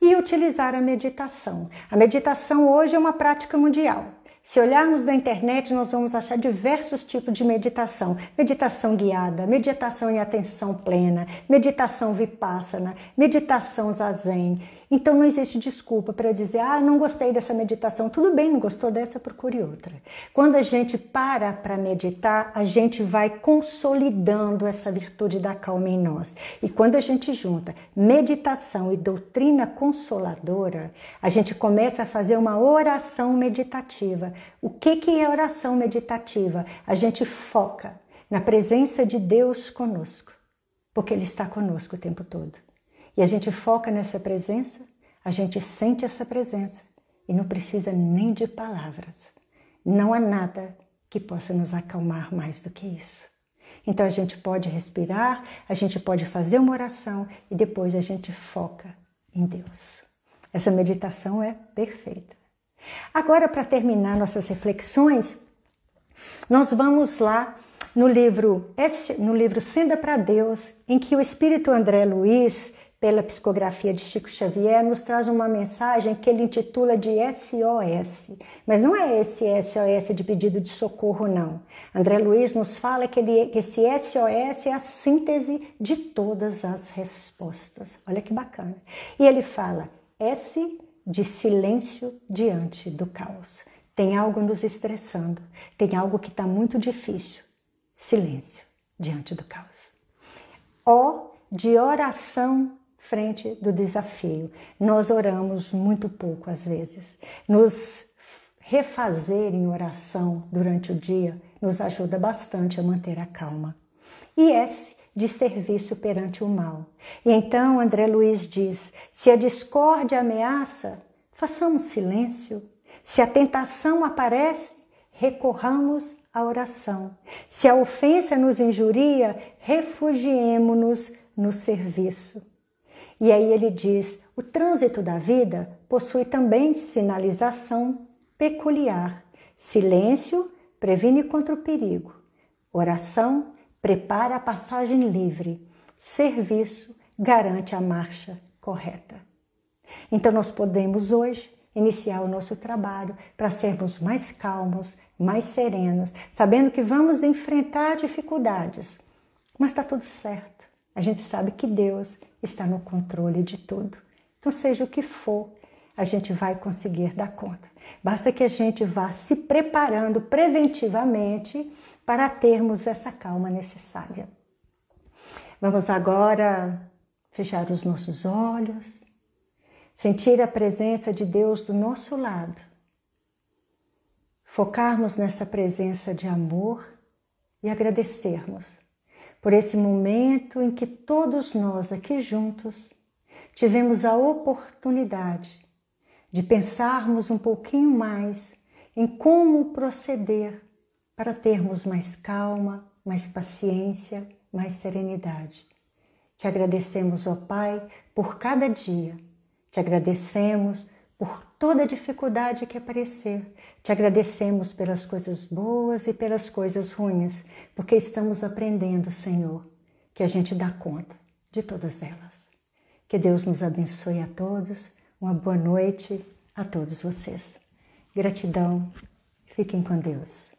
S1: e utilizar a meditação. A meditação hoje é uma prática mundial. Se olharmos na internet, nós vamos achar diversos tipos de meditação: meditação guiada, meditação em atenção plena, meditação vipassana, meditação zazen. Então não existe desculpa para dizer, ah, não gostei dessa meditação. Tudo bem, não gostou dessa, procure outra. Quando a gente para para meditar, a gente vai consolidando essa virtude da calma em nós. E quando a gente junta meditação e doutrina consoladora, a gente começa a fazer uma oração meditativa. O que, que é oração meditativa? A gente foca na presença de Deus conosco, porque Ele está conosco o tempo todo e a gente foca nessa presença, a gente sente essa presença e não precisa nem de palavras. Não há nada que possa nos acalmar mais do que isso. Então a gente pode respirar, a gente pode fazer uma oração e depois a gente foca em Deus. Essa meditação é perfeita. Agora, para terminar nossas reflexões, nós vamos lá no livro, no livro Senda para Deus, em que o Espírito André Luiz pela psicografia de Chico Xavier, nos traz uma mensagem que ele intitula de SOS. Mas não é esse SOS de pedido de socorro, não. André Luiz nos fala que, ele, que esse SOS é a síntese de todas as respostas. Olha que bacana. E ele fala S de silêncio diante do caos. Tem algo nos estressando, tem algo que está muito difícil. Silêncio diante do caos. O de oração frente do desafio. Nós oramos muito pouco às vezes. Nos refazer em oração durante o dia nos ajuda bastante a manter a calma. E S de serviço perante o mal. E então André Luiz diz: se a discórdia ameaça, façamos silêncio. Se a tentação aparece, recorramos à oração. Se a ofensa nos injuria, refugiemo-nos no serviço. E aí ele diz: o trânsito da vida possui também sinalização peculiar. Silêncio previne contra o perigo. Oração prepara a passagem livre. Serviço garante a marcha correta. Então nós podemos hoje iniciar o nosso trabalho para sermos mais calmos, mais serenos, sabendo que vamos enfrentar dificuldades, mas está tudo certo. A gente sabe que Deus está no controle de tudo. Então, seja o que for, a gente vai conseguir dar conta. Basta que a gente vá se preparando preventivamente para termos essa calma necessária. Vamos agora fechar os nossos olhos, sentir a presença de Deus do nosso lado, focarmos nessa presença de amor e agradecermos por esse momento em que todos nós aqui juntos tivemos a oportunidade de pensarmos um pouquinho mais em como proceder para termos mais calma, mais paciência, mais serenidade. Te agradecemos, ó Pai, por cada dia. Te agradecemos por toda dificuldade que aparecer. Te agradecemos pelas coisas boas e pelas coisas ruins, porque estamos aprendendo, Senhor, que a gente dá conta de todas elas. Que Deus nos abençoe a todos. Uma boa noite a todos vocês. Gratidão. Fiquem com Deus.